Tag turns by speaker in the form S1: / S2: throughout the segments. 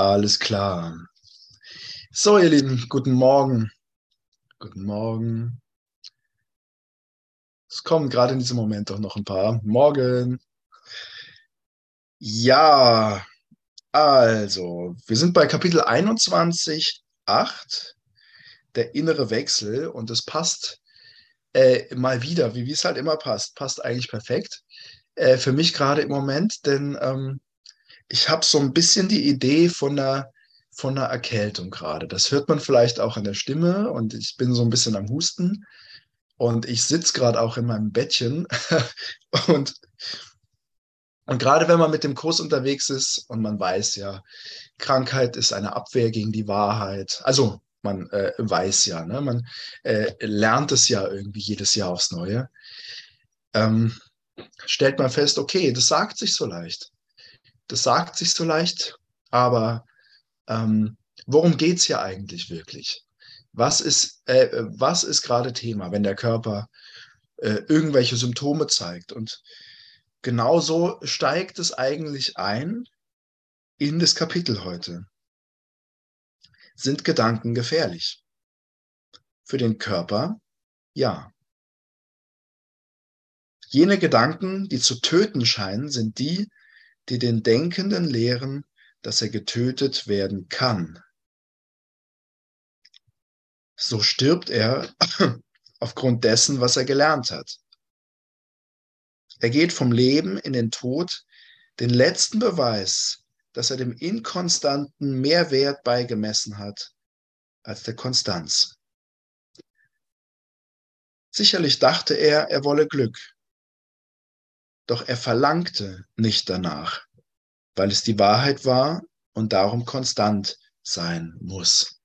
S1: Alles klar. So, ihr Lieben, guten Morgen. Guten Morgen. Es kommen gerade in diesem Moment doch noch ein paar. Morgen. Ja, also, wir sind bei Kapitel 21, 8, der innere Wechsel. Und es passt äh, mal wieder, wie es halt immer passt, passt eigentlich perfekt. Äh, für mich gerade im Moment, denn ähm, ich habe so ein bisschen die Idee von einer, von einer Erkältung gerade. Das hört man vielleicht auch an der Stimme und ich bin so ein bisschen am Husten und ich sitze gerade auch in meinem Bettchen und, und gerade wenn man mit dem Kurs unterwegs ist und man weiß ja, Krankheit ist eine Abwehr gegen die Wahrheit. Also man äh, weiß ja, ne? man äh, lernt es ja irgendwie jedes Jahr aufs Neue. Ähm, stellt man fest, okay, das sagt sich so leicht. Das sagt sich so leicht, aber ähm, worum geht es hier eigentlich wirklich? Was ist, äh, ist gerade Thema, wenn der Körper äh, irgendwelche Symptome zeigt? Und genauso steigt es eigentlich ein in das Kapitel heute. Sind Gedanken gefährlich? Für den Körper ja. Jene Gedanken, die zu töten scheinen, sind die, die den Denkenden lehren, dass er getötet werden kann. So stirbt er aufgrund dessen, was er gelernt hat. Er geht vom Leben in den Tod, den letzten Beweis, dass er dem Inkonstanten mehr Wert beigemessen hat als der Konstanz. Sicherlich dachte er, er wolle Glück, doch er verlangte nicht danach, weil es die Wahrheit war und darum konstant sein muss.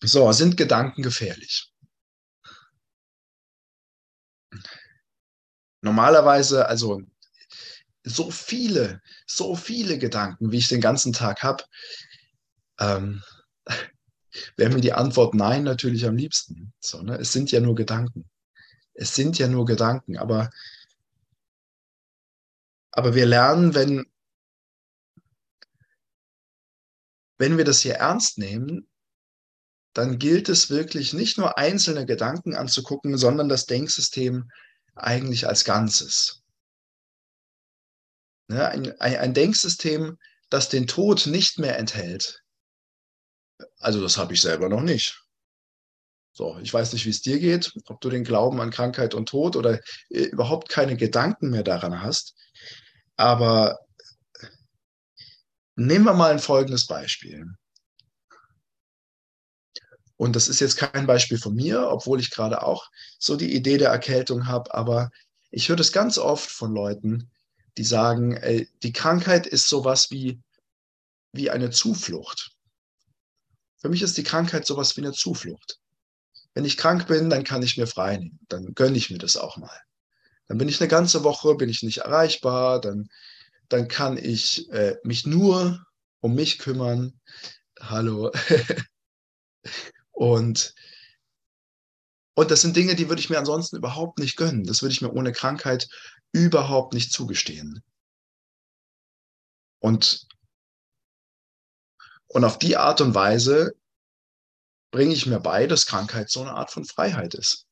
S1: So, sind Gedanken gefährlich? Normalerweise, also so viele, so viele Gedanken, wie ich den ganzen Tag habe, ähm, wäre mir die Antwort nein natürlich am liebsten. So, ne? Es sind ja nur Gedanken es sind ja nur Gedanken, aber, aber wir lernen, wenn, wenn wir das hier ernst nehmen, dann gilt es wirklich nicht nur einzelne Gedanken anzugucken, sondern das Denksystem eigentlich als Ganzes. Ne, ein, ein, ein Denksystem, das den Tod nicht mehr enthält. Also das habe ich selber noch nicht. So, ich weiß nicht, wie es dir geht, ob du den Glauben an Krankheit und Tod oder äh, überhaupt keine Gedanken mehr daran hast. Aber nehmen wir mal ein folgendes Beispiel. Und das ist jetzt kein Beispiel von mir, obwohl ich gerade auch so die Idee der Erkältung habe, aber ich höre das ganz oft von Leuten, die sagen, ey, die Krankheit ist sowas wie, wie eine Zuflucht. Für mich ist die Krankheit sowas wie eine Zuflucht. Wenn ich krank bin, dann kann ich mir frei nehmen. Dann gönne ich mir das auch mal. Dann bin ich eine ganze Woche, bin ich nicht erreichbar, dann, dann kann ich äh, mich nur um mich kümmern. Hallo. und, und das sind Dinge, die würde ich mir ansonsten überhaupt nicht gönnen. Das würde ich mir ohne Krankheit überhaupt nicht zugestehen. Und, und auf die Art und Weise bringe ich mir bei, dass Krankheit so eine Art von Freiheit ist.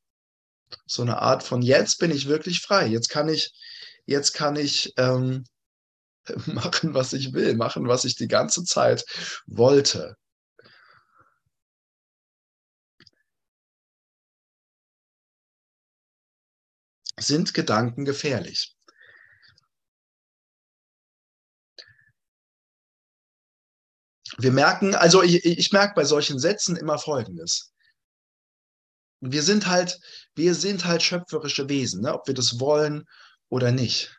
S1: So eine Art von jetzt bin ich wirklich frei. Jetzt kann ich, jetzt kann ich ähm, machen, was ich will, machen, was ich die ganze Zeit wollte. Sind Gedanken gefährlich? Wir merken, also ich, ich merke bei solchen Sätzen immer Folgendes. Wir sind halt, wir sind halt schöpferische Wesen, ne? ob wir das wollen oder nicht.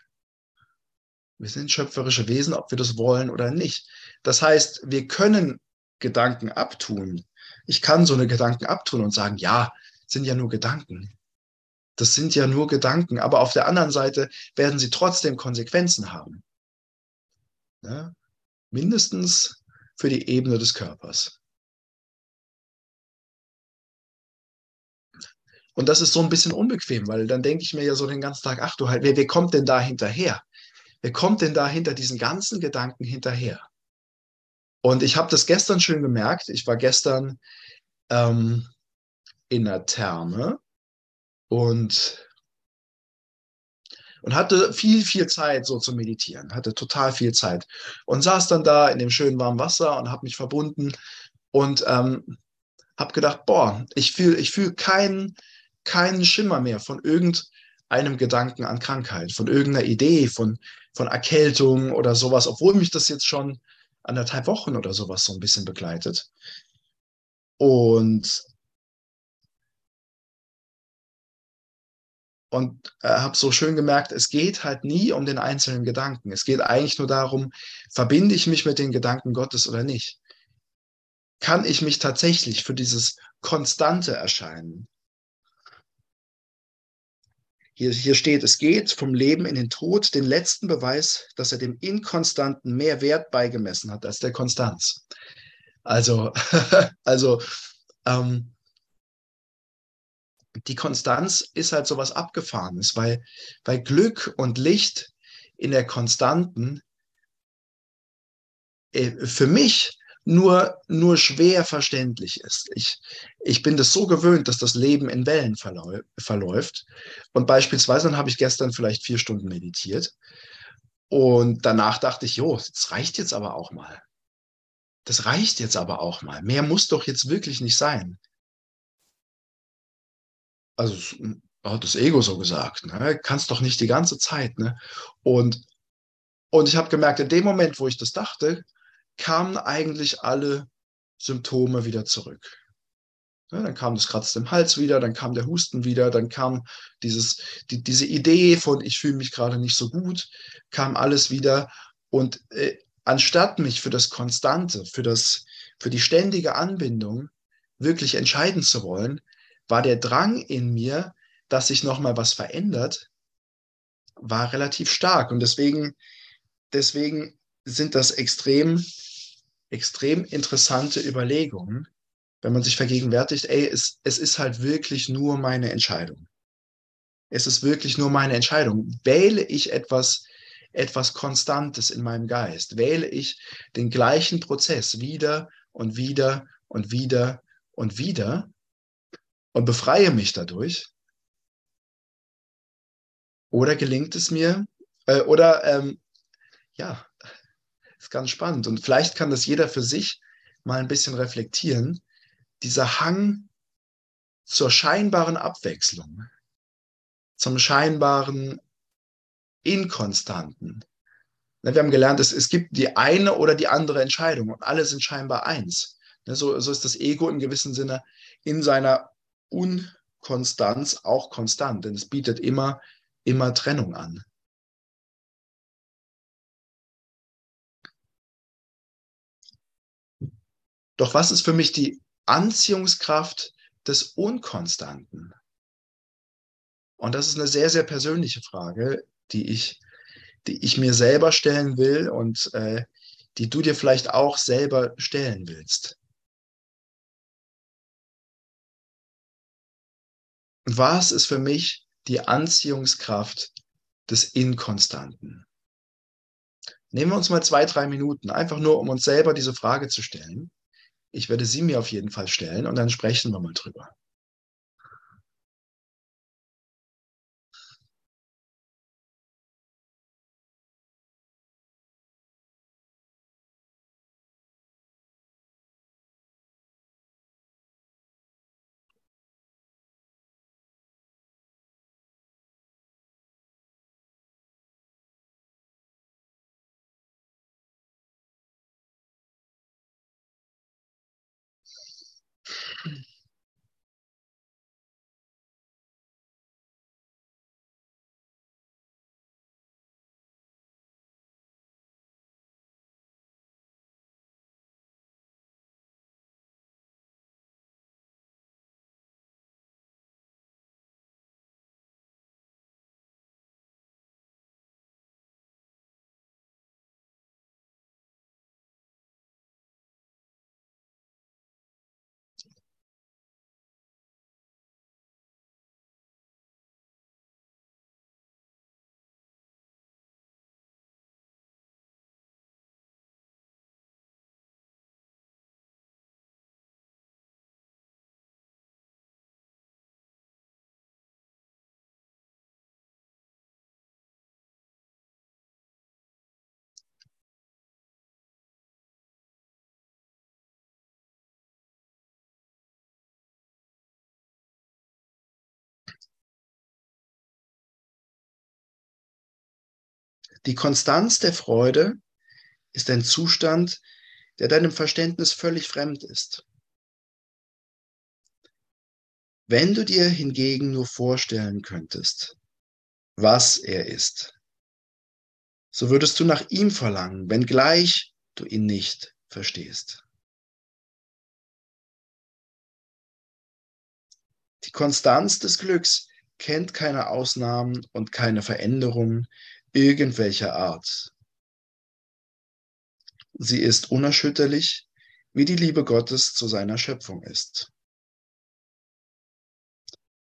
S1: Wir sind schöpferische Wesen, ob wir das wollen oder nicht. Das heißt, wir können Gedanken abtun. Ich kann so eine Gedanken abtun und sagen, ja, sind ja nur Gedanken. Das sind ja nur Gedanken. Aber auf der anderen Seite werden sie trotzdem Konsequenzen haben. Ja? Mindestens für die Ebene des Körpers. Und das ist so ein bisschen unbequem, weil dann denke ich mir ja so den ganzen Tag, ach du halt, wer, wer kommt denn da hinterher? wer kommt denn da hinter diesen ganzen Gedanken hinterher? Und ich habe das gestern schön gemerkt. Ich war gestern ähm, in der Therme und und hatte viel, viel Zeit so zu meditieren, hatte total viel Zeit und saß dann da in dem schönen warmen Wasser und habe mich verbunden und ähm, habe gedacht, boah, ich fühle ich fühl keinen keinen Schimmer mehr von irgendeinem Gedanken an Krankheit, von irgendeiner Idee, von, von Erkältung oder sowas, obwohl mich das jetzt schon anderthalb Wochen oder sowas so ein bisschen begleitet. Und und äh, habe so schön gemerkt, es geht halt nie um den einzelnen Gedanken. Es geht eigentlich nur darum, verbinde ich mich mit den Gedanken Gottes oder nicht? Kann ich mich tatsächlich für dieses konstante Erscheinen? Hier, hier steht, es geht vom Leben in den Tod, den letzten Beweis, dass er dem Inkonstanten mehr Wert beigemessen hat als der Konstanz. Also, also ähm, die Konstanz ist halt sowas Abgefahrenes, weil, weil Glück und Licht in der Konstanten äh, für mich nur, nur schwer verständlich ist. Ich, ich bin das so gewöhnt, dass das Leben in Wellen verläu verläuft. Und beispielsweise habe ich gestern vielleicht vier Stunden meditiert. Und danach dachte ich, jo, das reicht jetzt aber auch mal. Das reicht jetzt aber auch mal. Mehr muss doch jetzt wirklich nicht sein also hat das Ego so gesagt, ne? kannst doch nicht die ganze Zeit. Ne? Und, und ich habe gemerkt, in dem Moment, wo ich das dachte, kamen eigentlich alle Symptome wieder zurück. Ja, dann kam das Kratzen im Hals wieder, dann kam der Husten wieder, dann kam dieses, die, diese Idee von, ich fühle mich gerade nicht so gut, kam alles wieder. Und äh, anstatt mich für das Konstante, für, das, für die ständige Anbindung wirklich entscheiden zu wollen, war der Drang in mir, dass sich nochmal was verändert, war relativ stark. Und deswegen, deswegen sind das extrem, extrem interessante Überlegungen, wenn man sich vergegenwärtigt, ey, es, es ist halt wirklich nur meine Entscheidung. Es ist wirklich nur meine Entscheidung. Wähle ich etwas, etwas Konstantes in meinem Geist? Wähle ich den gleichen Prozess wieder und wieder und wieder und wieder? Und befreie mich dadurch? Oder gelingt es mir, äh, oder ähm, ja, ist ganz spannend. Und vielleicht kann das jeder für sich mal ein bisschen reflektieren. Dieser Hang zur scheinbaren Abwechslung, zum scheinbaren Inkonstanten. Wir haben gelernt, es, es gibt die eine oder die andere Entscheidung und alle sind scheinbar eins. Ne, so, so ist das Ego im gewissen Sinne in seiner Unkonstanz auch konstant, denn es bietet immer, immer Trennung an. Doch was ist für mich die Anziehungskraft des Unkonstanten? Und das ist eine sehr, sehr persönliche Frage, die ich, die ich mir selber stellen will und äh, die du dir vielleicht auch selber stellen willst. Was ist für mich die Anziehungskraft des Inkonstanten? Nehmen wir uns mal zwei, drei Minuten, einfach nur, um uns selber diese Frage zu stellen. Ich werde sie mir auf jeden Fall stellen und dann sprechen wir mal drüber. Mm-hmm. Die Konstanz der Freude ist ein Zustand, der deinem Verständnis völlig fremd ist. Wenn du dir hingegen nur vorstellen könntest, was er ist, so würdest du nach ihm verlangen, wenngleich du ihn nicht verstehst. Die Konstanz des Glücks kennt keine Ausnahmen und keine Veränderungen irgendwelcher Art. Sie ist unerschütterlich, wie die Liebe Gottes zu seiner Schöpfung ist.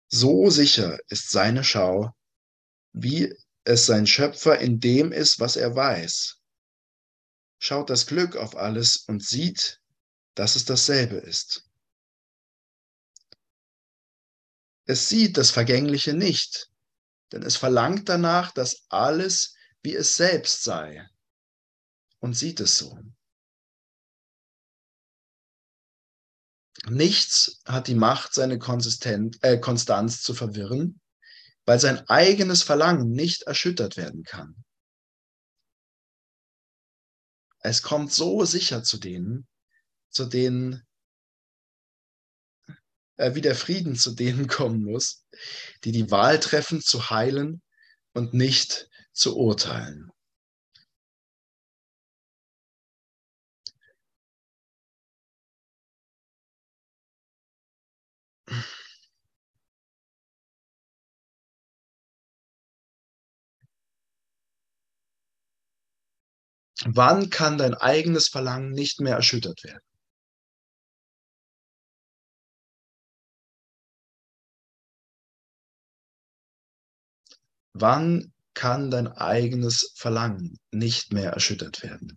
S1: So sicher ist seine Schau, wie es sein Schöpfer in dem ist, was er weiß. Schaut das Glück auf alles und sieht, dass es dasselbe ist. Es sieht das Vergängliche nicht, denn es verlangt danach, dass alles wie es selbst sei und sieht es so. Nichts hat die Macht, seine äh, Konstanz zu verwirren, weil sein eigenes Verlangen nicht erschüttert werden kann. Es kommt so sicher zu denen, zu denen äh, wie der Frieden zu denen kommen muss, die die Wahl treffen, zu heilen und nicht zu urteilen. Wann kann dein eigenes Verlangen nicht mehr erschüttert werden? Wann kann dein eigenes Verlangen nicht mehr erschüttert werden?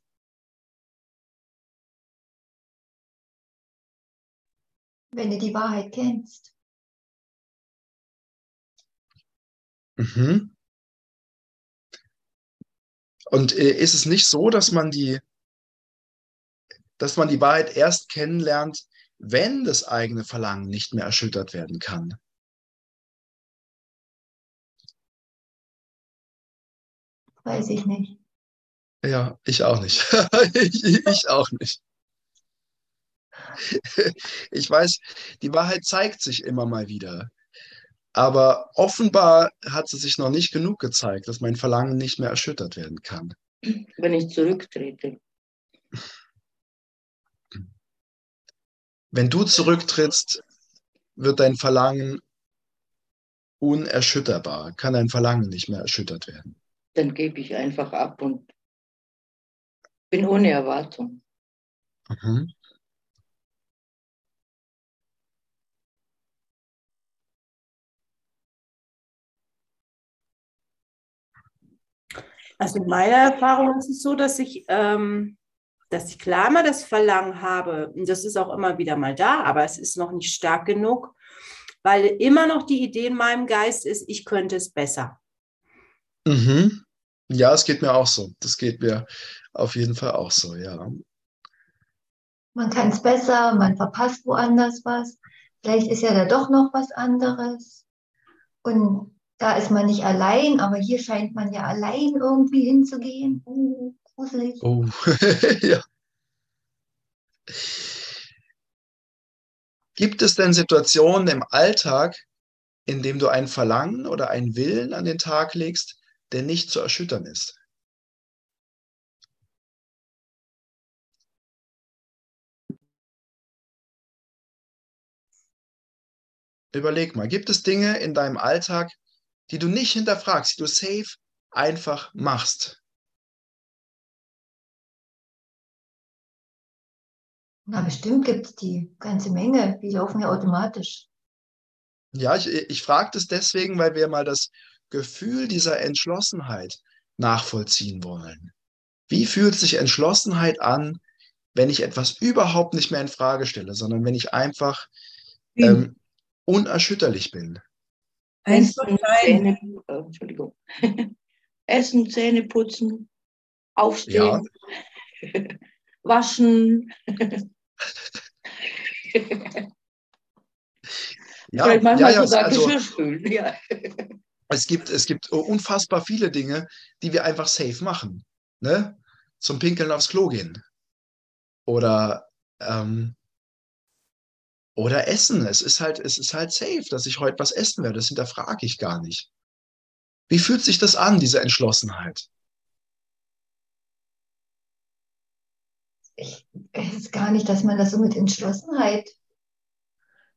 S2: Wenn du die Wahrheit kennst.
S1: Mhm. Und äh, ist es nicht so, dass man die, dass man die Wahrheit erst kennenlernt, wenn das eigene Verlangen nicht mehr erschüttert werden kann?
S2: Weiß ich nicht.
S1: Ja, ich auch nicht. ich, ich auch nicht. Ich weiß, die Wahrheit zeigt sich immer mal wieder. Aber offenbar hat sie sich noch nicht genug gezeigt, dass mein Verlangen nicht mehr erschüttert werden kann.
S3: Wenn ich zurücktrete.
S1: Wenn du zurücktrittst, wird dein Verlangen unerschütterbar, kann dein Verlangen nicht mehr erschüttert werden
S3: dann gebe ich einfach ab und bin ohne Erwartung. Mhm.
S4: Also in meiner Erfahrung ist es so, dass ich, ähm, dass ich klar mal das Verlangen habe, und das ist auch immer wieder mal da, aber es ist noch nicht stark genug, weil immer noch die Idee in meinem Geist ist, ich könnte es besser.
S1: Mhm. Ja, es geht mir auch so. Das geht mir auf jeden Fall auch so, ja.
S2: Man kann es besser, man verpasst woanders was. Vielleicht ist ja da doch noch was anderes. Und da ist man nicht allein, aber hier scheint man ja allein irgendwie hinzugehen. Uh, gruselig.
S1: Oh, ja. Gibt es denn Situationen im Alltag, in dem du ein Verlangen oder einen Willen an den Tag legst, der nicht zu erschüttern ist. Überleg mal, gibt es Dinge in deinem Alltag, die du nicht hinterfragst, die du safe einfach machst?
S2: Na, bestimmt gibt es die ganze Menge. Die laufen ja automatisch.
S1: Ja, ich, ich frage das deswegen, weil wir mal das Gefühl dieser Entschlossenheit nachvollziehen wollen. Wie fühlt sich Entschlossenheit an, wenn ich etwas überhaupt nicht mehr in Frage stelle, sondern wenn ich einfach ähm, unerschütterlich bin?
S3: Essen, Zähne, äh, Entschuldigung. Essen, Zähne putzen, aufstehen, ja. waschen.
S1: ja, Vielleicht manchmal
S3: ja, ja, sogar also, Geschirr spülen. Ja.
S1: es gibt, es gibt unfassbar viele Dinge, die wir einfach safe machen. Ne? Zum Pinkeln aufs Klo gehen. Oder, ähm, oder essen. Es ist halt, es ist halt safe, dass ich heute was essen werde. Das hinterfrage ich gar nicht. Wie fühlt sich das an, diese Entschlossenheit?
S2: Ich weiß gar nicht, dass man das so mit Entschlossenheit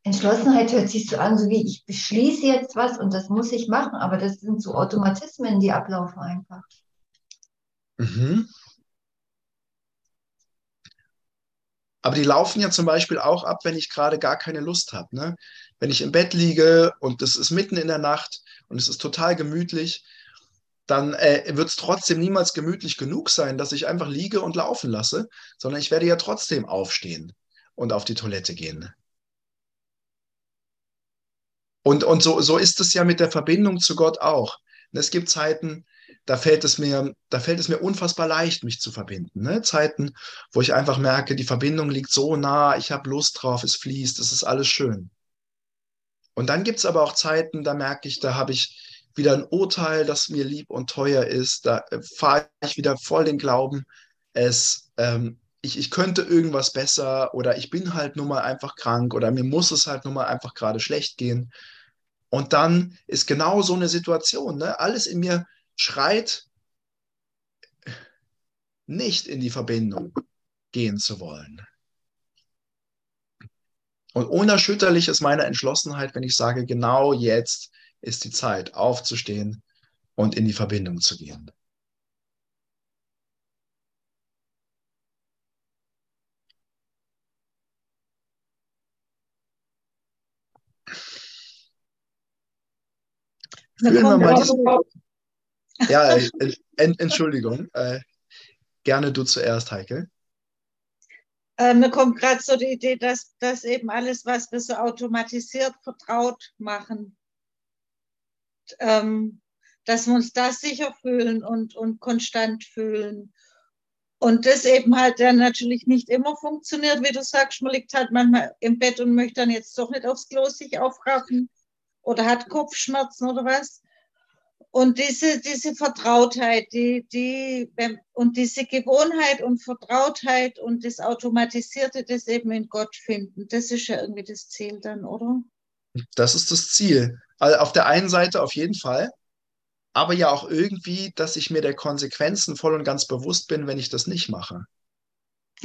S2: Entschlossenheit hört sich so an, so wie ich beschließe jetzt was und das muss ich machen, aber das sind so Automatismen, die ablaufen einfach.
S1: Mhm. Aber die laufen ja zum Beispiel auch ab, wenn ich gerade gar keine Lust habe. Ne? Wenn ich im Bett liege und es ist mitten in der Nacht und es ist total gemütlich, dann äh, wird es trotzdem niemals gemütlich genug sein, dass ich einfach liege und laufen lasse, sondern ich werde ja trotzdem aufstehen und auf die Toilette gehen. Und, und so, so ist es ja mit der Verbindung zu Gott auch. Es gibt Zeiten, da fällt es mir, da fällt es mir unfassbar leicht, mich zu verbinden. Ne? Zeiten, wo ich einfach merke, die Verbindung liegt so nah, ich habe Lust drauf, es fließt, es ist alles schön. Und dann gibt es aber auch Zeiten, da merke ich, da habe ich wieder ein Urteil, das mir lieb und teuer ist. Da äh, fahre ich wieder voll den Glauben, es, ähm, ich, ich könnte irgendwas besser oder ich bin halt nun mal einfach krank oder mir muss es halt nun mal einfach gerade schlecht gehen. Und dann ist genau so eine Situation. Ne? Alles in mir schreit, nicht in die Verbindung gehen zu wollen. Und unerschütterlich ist meine Entschlossenheit, wenn ich sage, genau jetzt ist die Zeit, aufzustehen und in die Verbindung zu gehen. Führen wir mal ja, äh, Entschuldigung. Äh, gerne du zuerst, Heike.
S5: Äh, mir kommt gerade so die Idee, dass das eben alles, was wir so automatisiert vertraut machen, ähm, dass wir uns da sicher fühlen und, und konstant fühlen. Und das eben halt dann natürlich nicht immer funktioniert, wie du sagst, man liegt halt manchmal im Bett und möchte dann jetzt doch nicht aufs Klo sich aufraffen oder hat Kopfschmerzen oder was. Und diese, diese Vertrautheit, die, die, und diese Gewohnheit und Vertrautheit und das Automatisierte, das eben in Gott finden, das ist ja irgendwie das Ziel dann, oder?
S1: Das ist das Ziel. Also auf der einen Seite auf jeden Fall, aber ja auch irgendwie, dass ich mir der Konsequenzen voll und ganz bewusst bin, wenn ich das nicht mache.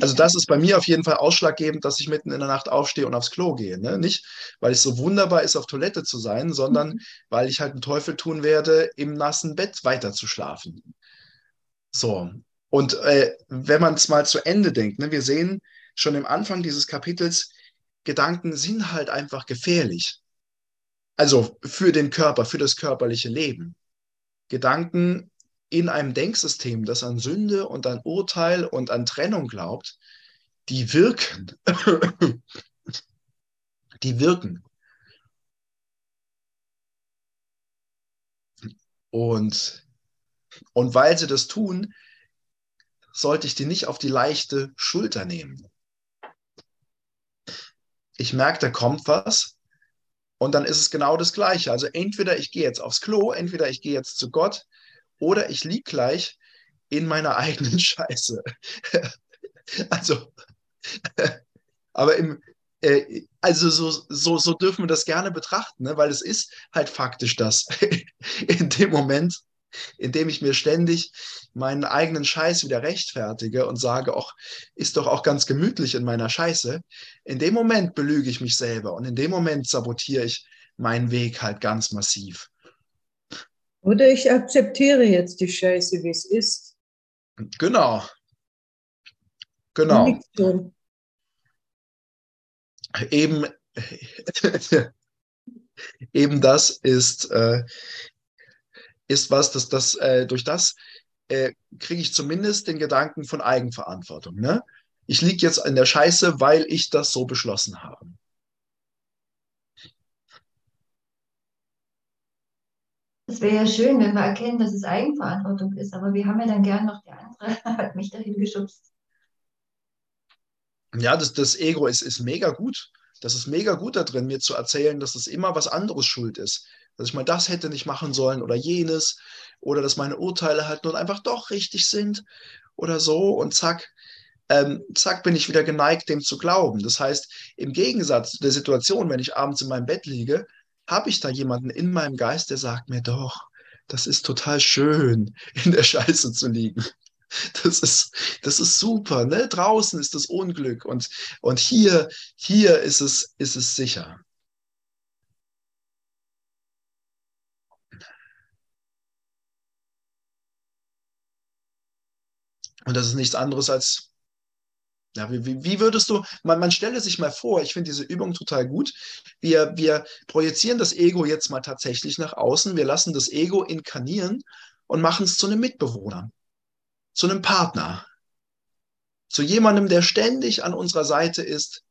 S1: Also das ist bei mir auf jeden Fall ausschlaggebend, dass ich mitten in der Nacht aufstehe und aufs Klo gehe. Ne? Nicht, weil es so wunderbar ist, auf Toilette zu sein, sondern mhm. weil ich halt einen Teufel tun werde, im nassen Bett weiter zu schlafen. So. Und äh, wenn man es mal zu Ende denkt, ne, wir sehen schon im Anfang dieses Kapitels, Gedanken sind halt einfach gefährlich. Also für den Körper, für das körperliche Leben. Gedanken in einem Denksystem, das an Sünde und an Urteil und an Trennung glaubt, die wirken. die wirken. Und, und weil sie das tun, sollte ich die nicht auf die leichte Schulter nehmen. Ich merke, da kommt was. Und dann ist es genau das Gleiche. Also entweder ich gehe jetzt aufs Klo, entweder ich gehe jetzt zu Gott, oder ich liege gleich in meiner eigenen Scheiße. also, aber im, äh, also so, so, so dürfen wir das gerne betrachten, ne? weil es ist halt faktisch das. in dem Moment, in dem ich mir ständig meinen eigenen Scheiß wieder rechtfertige und sage, ach, ist doch auch ganz gemütlich in meiner Scheiße, in dem Moment belüge ich mich selber und in dem Moment sabotiere ich meinen Weg halt ganz massiv.
S6: Oder ich akzeptiere jetzt die Scheiße, wie es ist.
S1: Genau. Genau. Eben, eben das ist, äh, ist was, das, das, äh, durch das äh, kriege ich zumindest den Gedanken von Eigenverantwortung. Ne? Ich liege jetzt in der Scheiße, weil ich das so beschlossen habe.
S2: Es wäre ja schön, wenn wir erkennen, dass es Eigenverantwortung ist, aber wir haben ja dann gern noch der andere, hat mich dahin geschubst.
S1: Ja, das, das Ego ist, ist mega gut. Das ist mega gut da drin, mir zu erzählen, dass es immer was anderes schuld ist. dass ich mal das hätte nicht machen sollen oder jenes oder dass meine Urteile halt nun einfach doch richtig sind oder so und zack, ähm, zack, bin ich wieder geneigt, dem zu glauben. Das heißt, im Gegensatz zu der Situation, wenn ich abends in meinem Bett liege, habe ich da jemanden in meinem Geist, der sagt mir doch, das ist total schön, in der Scheiße zu liegen. Das ist, das ist super. Ne? Draußen ist das Unglück und, und hier, hier ist es, ist es sicher. Und das ist nichts anderes als, ja, wie, wie würdest du, man, man stelle sich mal vor, ich finde diese Übung total gut. Wir, wir projizieren das Ego jetzt mal tatsächlich nach außen. Wir lassen das Ego inkarnieren und machen es zu einem Mitbewohner, zu einem Partner, zu jemandem, der ständig an unserer Seite ist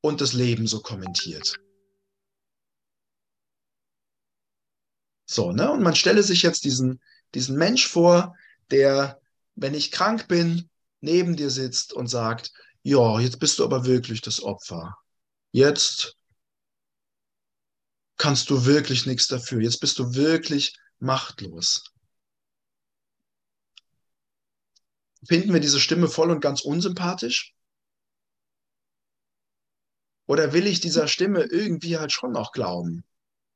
S1: und das Leben so kommentiert. So, ne? Und man stelle sich jetzt diesen, diesen Mensch vor, der wenn ich krank bin, neben dir sitzt und sagt, ja, jetzt bist du aber wirklich das Opfer. Jetzt kannst du wirklich nichts dafür. Jetzt bist du wirklich machtlos. Finden wir diese Stimme voll und ganz unsympathisch? Oder will ich dieser Stimme irgendwie halt schon noch glauben?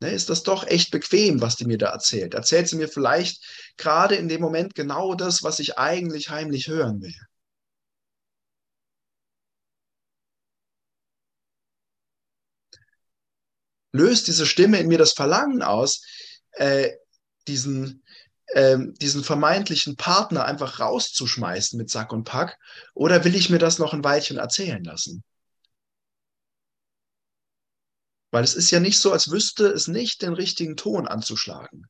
S1: ne, ist das doch echt bequem, was die mir da erzählt. Erzählt sie mir vielleicht gerade in dem Moment genau das, was ich eigentlich heimlich hören will. Löst diese Stimme in mir das Verlangen aus, äh, diesen, äh, diesen vermeintlichen Partner einfach rauszuschmeißen mit Sack und Pack? Oder will ich mir das noch ein Weilchen erzählen lassen? Weil es ist ja nicht so, als wüsste es nicht, den richtigen Ton anzuschlagen.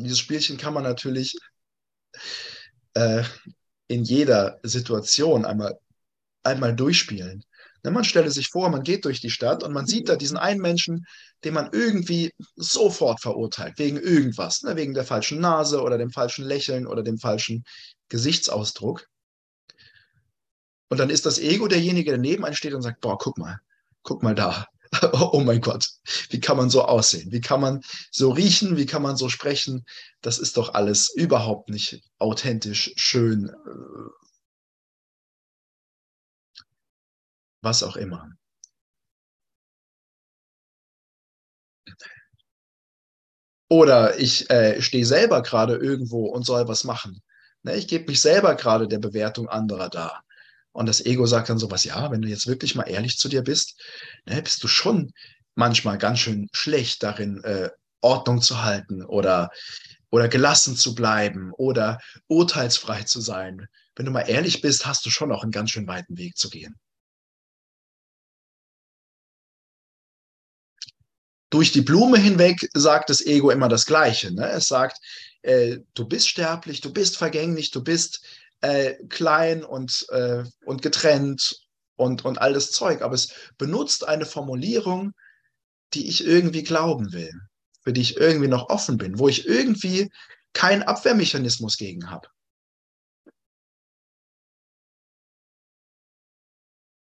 S1: Dieses Spielchen kann man natürlich äh, in jeder Situation einmal, einmal durchspielen. Ne, man stelle sich vor, man geht durch die Stadt und man sieht da diesen einen Menschen, den man irgendwie sofort verurteilt, wegen irgendwas, ne, wegen der falschen Nase oder dem falschen Lächeln oder dem falschen Gesichtsausdruck. Und dann ist das Ego derjenige, der neben einem steht und sagt, boah, guck mal, guck mal da, oh mein Gott, wie kann man so aussehen? Wie kann man so riechen? Wie kann man so sprechen? Das ist doch alles überhaupt nicht authentisch, schön, äh, was auch immer. Oder ich äh, stehe selber gerade irgendwo und soll was machen. Ne, ich gebe mich selber gerade der Bewertung anderer dar. Und das Ego sagt dann sowas, ja, wenn du jetzt wirklich mal ehrlich zu dir bist, ne, bist du schon manchmal ganz schön schlecht darin, äh, Ordnung zu halten oder, oder gelassen zu bleiben oder urteilsfrei zu sein. Wenn du mal ehrlich bist, hast du schon noch einen ganz schön weiten Weg zu gehen. Durch die Blume hinweg sagt das Ego immer das Gleiche. Ne? Es sagt, äh, du bist sterblich, du bist vergänglich, du bist äh, klein und, äh, und getrennt und, und all das Zeug. Aber es benutzt eine Formulierung, die ich irgendwie glauben will, für die ich irgendwie noch offen bin, wo ich irgendwie keinen Abwehrmechanismus gegen habe.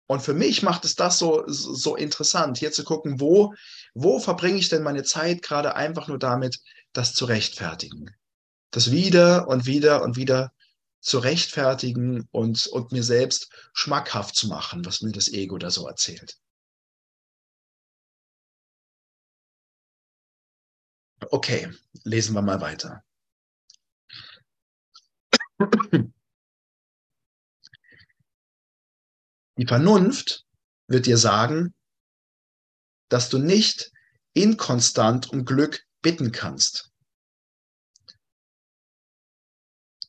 S1: Und für mich macht es das so, so interessant, hier zu gucken, wo, wo verbringe ich denn meine Zeit gerade einfach nur damit, das zu rechtfertigen. Das wieder und wieder und wieder zu rechtfertigen und, und mir selbst schmackhaft zu machen, was mir das Ego da so erzählt. Okay, lesen wir mal weiter. Die Vernunft wird dir sagen, dass du nicht inkonstant um Glück bitten kannst.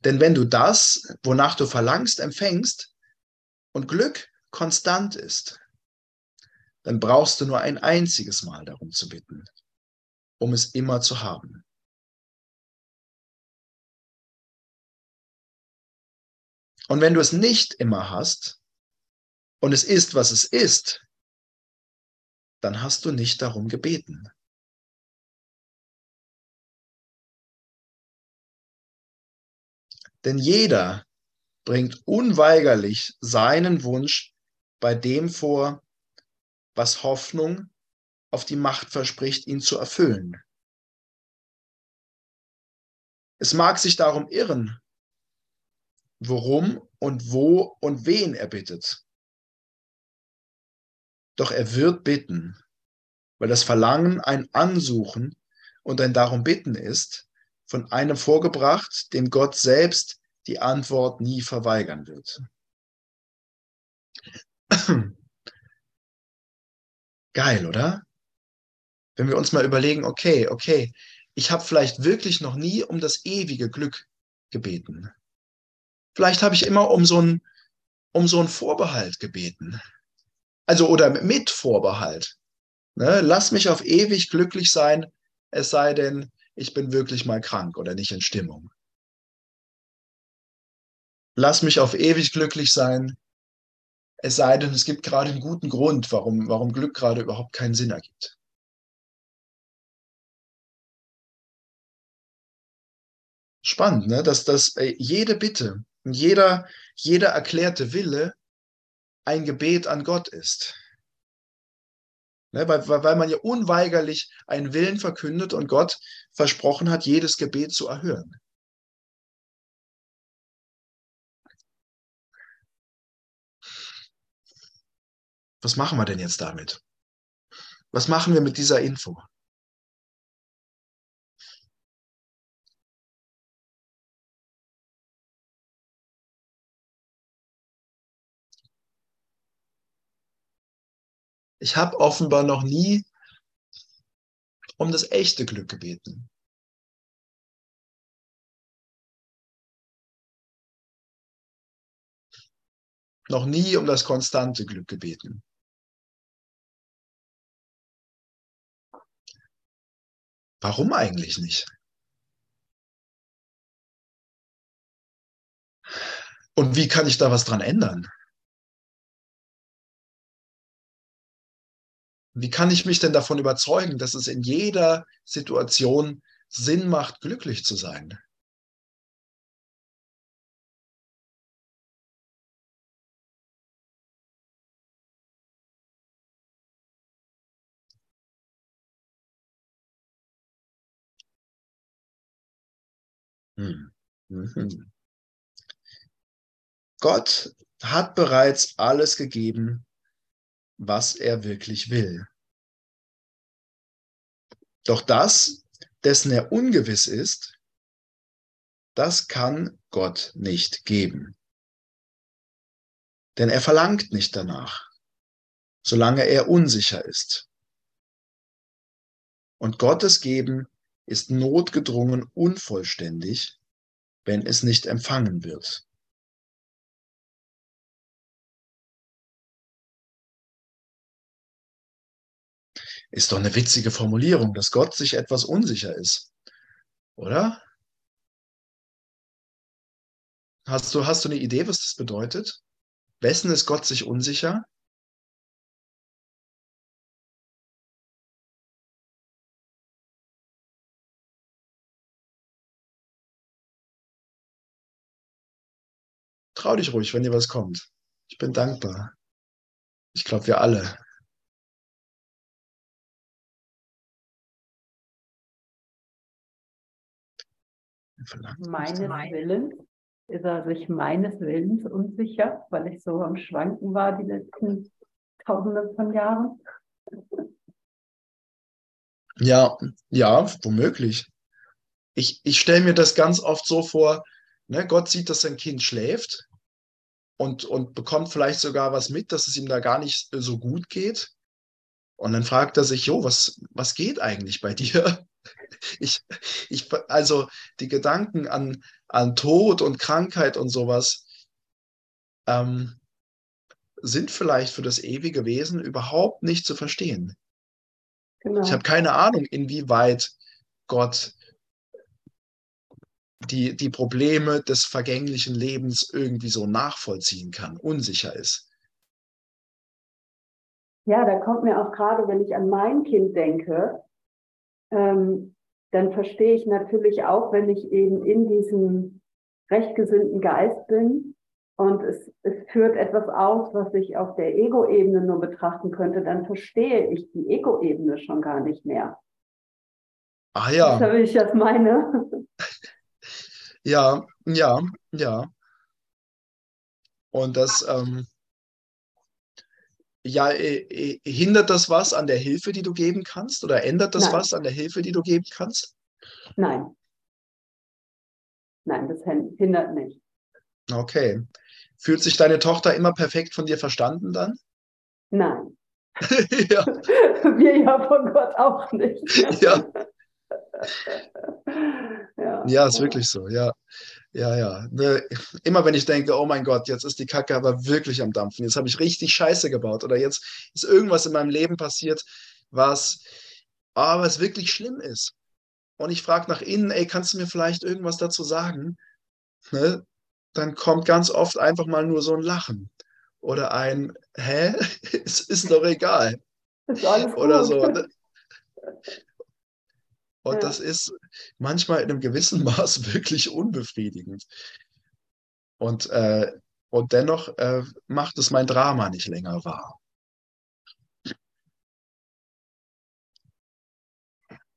S1: Denn wenn du das, wonach du verlangst, empfängst und Glück konstant ist, dann brauchst du nur ein einziges Mal darum zu bitten, um es immer zu haben. Und wenn du es nicht immer hast und es ist, was es ist, dann hast du nicht darum gebeten. Denn jeder bringt unweigerlich seinen Wunsch bei dem vor, was Hoffnung auf die Macht verspricht, ihn zu erfüllen. Es mag sich darum irren, worum und wo und wen er bittet. Doch er wird bitten, weil das Verlangen ein Ansuchen und ein Darum bitten ist, von einem vorgebracht, dem Gott selbst die Antwort nie verweigern wird. Geil, oder? Wenn wir uns mal überlegen, okay, okay, ich habe vielleicht wirklich noch nie um das ewige Glück gebeten. Vielleicht habe ich immer um so ein um so einen Vorbehalt gebeten. Also oder mit Vorbehalt. Ne? Lass mich auf ewig glücklich sein, es sei denn, ich bin wirklich mal krank oder nicht in Stimmung. Lass mich auf ewig glücklich sein, es sei denn, es gibt gerade einen guten Grund, warum, warum Glück gerade überhaupt keinen Sinn ergibt. Spannend, ne? dass, dass äh, jede Bitte, jeder, jeder erklärte Wille ein Gebet an Gott ist. Ne, weil, weil man ja unweigerlich einen Willen verkündet und Gott versprochen hat, jedes Gebet zu erhören. Was machen wir denn jetzt damit? Was machen wir mit dieser Info? Ich habe offenbar noch nie um das echte Glück gebeten. Noch nie um das konstante Glück gebeten. Warum eigentlich nicht? Und wie kann ich da was dran ändern? Wie kann ich mich denn davon überzeugen, dass es in jeder Situation Sinn macht, glücklich zu sein? Hm. Mhm. Gott hat bereits alles gegeben, was er wirklich will. Doch das, dessen er ungewiss ist, das kann Gott nicht geben. Denn er verlangt nicht danach, solange er unsicher ist. Und Gottes Geben ist notgedrungen unvollständig, wenn es nicht empfangen wird. Ist doch eine witzige Formulierung, dass Gott sich etwas unsicher ist. Oder? Hast du, hast du eine Idee, was das bedeutet? Wessen ist Gott sich unsicher? Trau dich ruhig, wenn dir was kommt. Ich bin dankbar. Ich glaube, wir alle.
S7: Meines Willens ist er sich meines Willens unsicher, weil ich so am Schwanken war die letzten Tausende von Jahren.
S1: Ja, ja, womöglich. Ich, ich stelle mir das ganz oft so vor, ne, Gott sieht, dass sein Kind schläft und, und bekommt vielleicht sogar was mit, dass es ihm da gar nicht so gut geht. Und dann fragt er sich, jo, was, was geht eigentlich bei dir? Ich, ich, also die Gedanken an, an Tod und Krankheit und sowas ähm, sind vielleicht für das ewige Wesen überhaupt nicht zu verstehen. Genau. Ich habe keine Ahnung, inwieweit Gott die, die Probleme des vergänglichen Lebens irgendwie so nachvollziehen kann, unsicher ist.
S7: Ja, da kommt mir auch gerade, wenn ich an mein Kind denke, ähm, dann verstehe ich natürlich auch, wenn ich eben in diesem rechtgesinnten Geist bin und es, es führt etwas aus, was ich auf der Ego-Ebene nur betrachten könnte, dann verstehe ich die Ego-Ebene schon gar nicht mehr.
S1: Ah ja.
S7: Das, wie ich das meine.
S1: Ja, ja, ja. Und das, ähm, ja, äh, äh, hindert das was an der Hilfe, die du geben kannst? Oder ändert das
S7: Nein.
S1: was an der Hilfe, die du geben kannst?
S7: Nein. Nein, das hindert nicht.
S1: Okay. Fühlt sich deine Tochter immer perfekt von dir verstanden dann?
S7: Nein.
S1: ja,
S7: Wir ja von Gott auch nicht.
S1: ja,
S7: ja,
S1: ja, ist wirklich so. Ja, ja, ja. Ne, Immer wenn ich denke, oh mein Gott, jetzt ist die Kacke aber wirklich am Dampfen. Jetzt habe ich richtig Scheiße gebaut oder jetzt ist irgendwas in meinem Leben passiert, was, ah, was wirklich schlimm ist. Und ich frage nach innen, ey, kannst du mir vielleicht irgendwas dazu sagen? Ne? Dann kommt ganz oft einfach mal nur so ein Lachen oder ein, hä? Es ist doch egal.
S7: Ist alles gut.
S1: Oder so. ne? Und
S7: Ja.
S1: das ist manchmal in einem gewissen Maß wirklich unbefriedigend. Und, äh, und dennoch äh, macht es mein Drama nicht länger wahr.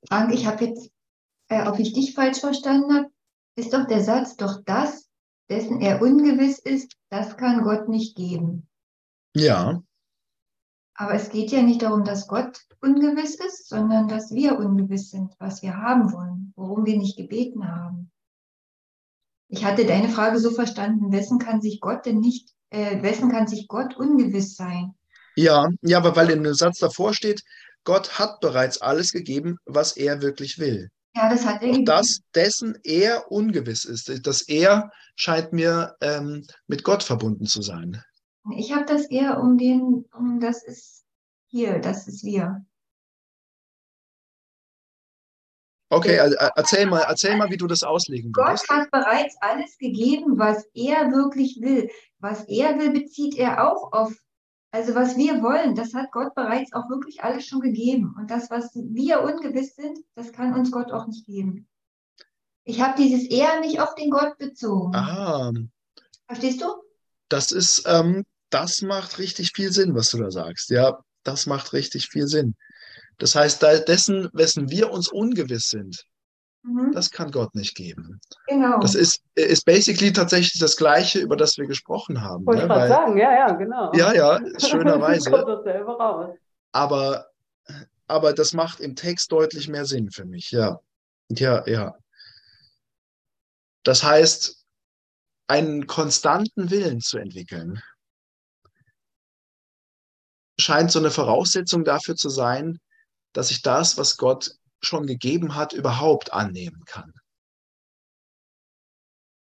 S2: Frank, ich habe jetzt, äh, ob ich dich falsch verstanden habe, ist doch der Satz, doch das, dessen er ungewiss ist, das kann Gott nicht geben.
S1: Ja,
S2: Aber es geht ja nicht darum, dass Gott ungewiss ist, sondern dass wir ungewiss sind, was wir haben wollen, worum wir nicht gebeten haben. Ich hatte deine Frage so verstanden, wessen kann sich Gott denn nicht, äh, wessen kann sich Gott ungewiss sein?
S1: ja, ja, aber weil in dem Satz davor steht, Gott hat bereits alles gegeben, was er wirklich will.
S2: Ja, das hat er gegeben.
S1: das, dessen er ungewiss ist. Das er scheint mir ähm, mit Gott verbunden zu sein.
S2: Ich habe das eher um den, um das ist hier, das ist wir.
S1: Okay, also, äh, erzähl mal, erzähl mal, wie du das auslegen
S2: Gott
S1: würdest.
S2: hat bereits alles gegeben, was er wirklich will. Was er will, bezieht er auch auf, also was wir wollen, das hat Gott bereits auch wirklich alles schon gegeben. Und das, was wir ungewiss sind, das kann uns Gott auch nicht geben. Ich habe dieses eher nicht auf den Gott bezogen.
S1: Ah,
S2: Verstehst du?
S1: das ist, ähm, das macht richtig viel Sinn, was du da sagst. Ja, das macht richtig viel Sinn. Das heißt, dessen, wessen wir uns ungewiss sind,
S2: Mhm.
S1: das kann Gott nicht geben.
S2: genau.
S1: Das ist, ist basically tatsächlich das Gleiche, über das wir gesprochen haben.
S7: Wollte ich
S1: Ne?
S7: gerade
S1: Weil,
S7: sagen, ja, ja, genau.
S1: ja, ja, schönerweise.
S7: kommt dasselbe raus.
S1: Aber, aber das macht im Text deutlich mehr Sinn für mich. Ja, ja, ja. Das heißt, einen konstanten Willen zu entwickeln, scheint so eine Voraussetzung dafür zu sein, dass ich das, was Gott schon gegeben hat, überhaupt annehmen kann.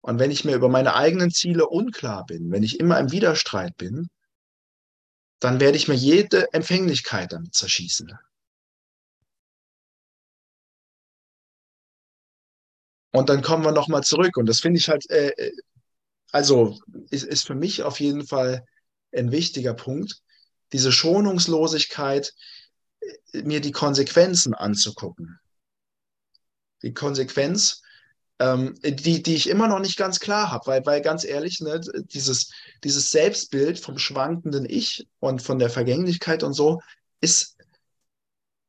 S1: Und wenn ich mir über meine eigenen Ziele unklar bin, wenn ich immer im Widerstreit bin, dann werde ich mir jede Empfänglichkeit damit zerschießen. Und dann kommen wir nochmal zurück. Und das finde ich halt, äh, äh, also ist, ist für mich auf jeden Fall ein wichtiger Punkt, diese Schonungslosigkeit, äh, mir die Konsequenzen anzugucken. Die Konsequenz, ähm, die, die ich immer noch nicht ganz klar habe, weil, weil ganz ehrlich, ne, dieses, dieses Selbstbild vom schwankenden Ich und von der Vergänglichkeit und so ist,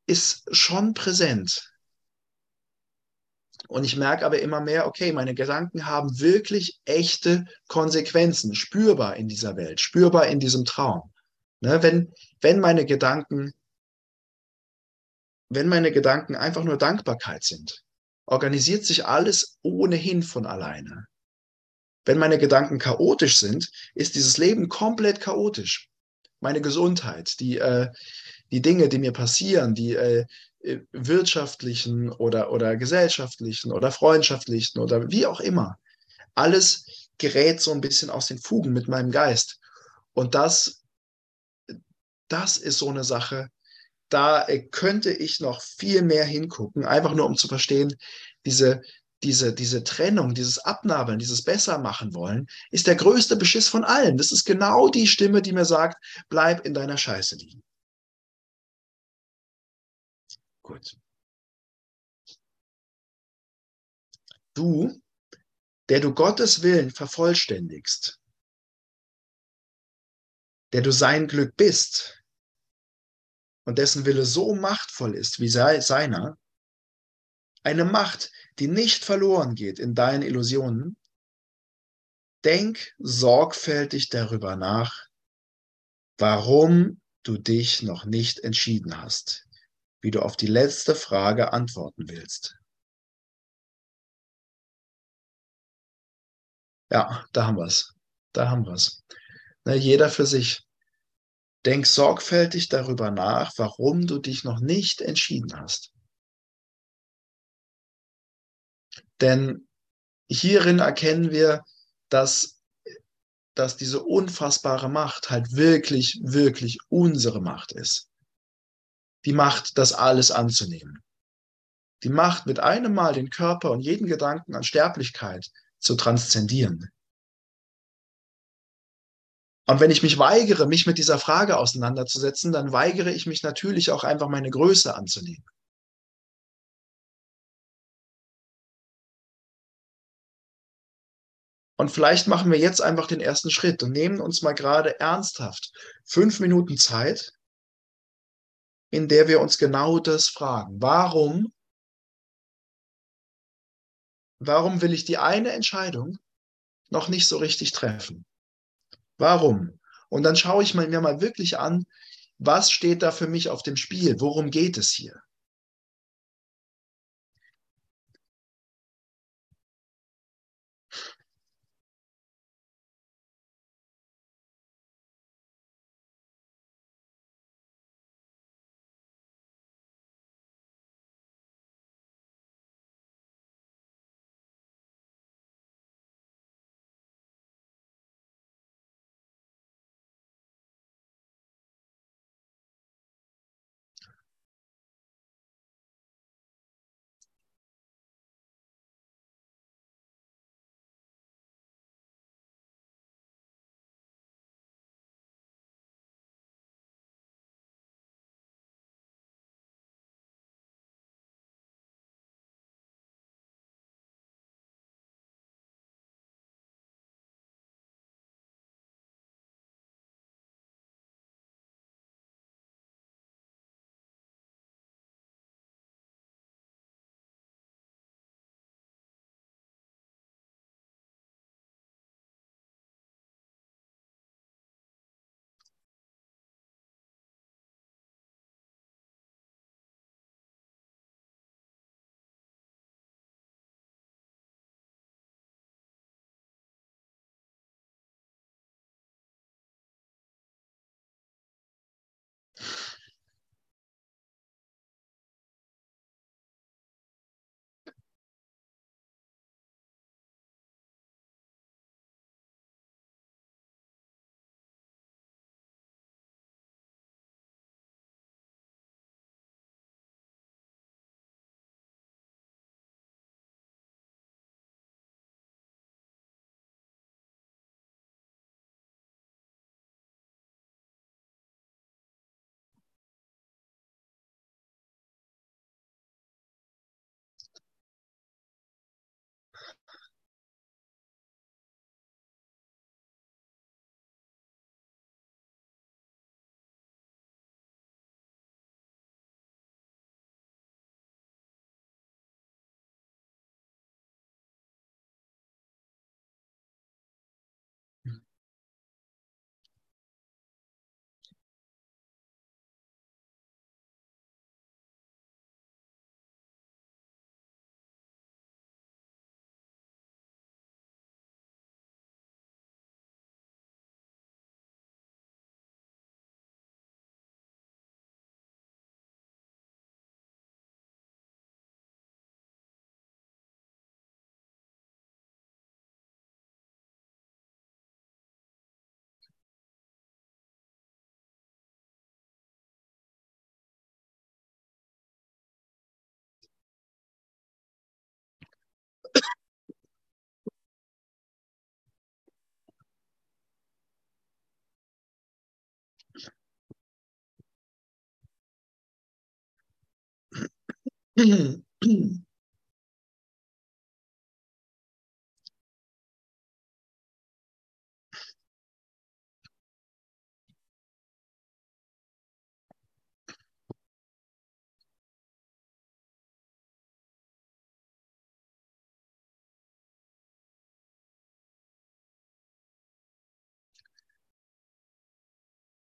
S1: ist schon präsent. Und ich merke aber immer mehr, okay, meine Gedanken haben wirklich echte Konsequenzen, spürbar in dieser Welt, spürbar in diesem Traum. Ne, wenn, wenn meine Gedanken, wenn meine Gedanken einfach nur Dankbarkeit sind, organisiert sich alles ohnehin von alleine. Wenn meine Gedanken chaotisch sind, ist dieses Leben komplett chaotisch. Meine Gesundheit, die, äh, die Dinge, die mir passieren, die äh, äh, wirtschaftlichen oder, oder gesellschaftlichen oder freundschaftlichen oder wie auch immer, alles gerät so ein bisschen aus den Fugen mit meinem Geist. Und das, das ist so eine Sache, da äh, könnte ich noch viel mehr hingucken, einfach nur um zu verstehen, diese, diese, diese Trennung, dieses Abnabeln, dieses Bessermachen wollen, ist der größte Beschiss von allen. Das ist genau die Stimme, die mir sagt, bleib in deiner Scheiße liegen. Gut. Du, der du Gottes Willen vervollständigst, der du sein Glück bist und dessen Wille so machtvoll ist wie seiner, eine Macht, die nicht verloren geht in deinen Illusionen, denk sorgfältig darüber nach, warum du dich noch nicht entschieden hast, wie du auf die letzte Frage antworten willst. Ja, da haben wir es. Da haben wir es. Jeder für sich. Denk sorgfältig darüber nach, warum du dich noch nicht entschieden hast. Denn hierin erkennen wir, dass, dass diese unfassbare Macht halt wirklich, wirklich unsere Macht ist. Die Macht, das alles anzunehmen. Die Macht, mit einem Mal den Körper und jeden Gedanken an Sterblichkeit zu transzendieren. Und wenn ich mich weigere, mich mit dieser Frage auseinanderzusetzen, dann weigere ich mich natürlich auch einfach meine Größe anzunehmen. Und vielleicht machen wir jetzt einfach den ersten Schritt und nehmen uns mal gerade ernsthaft fünf Minuten Zeit, in der wir uns genau das fragen. Warum? Warum will ich die eine Entscheidung noch nicht so richtig treffen? Warum? Und dann schaue ich mir mal wirklich an, was steht da für mich auf dem Spiel? Worum geht es hier?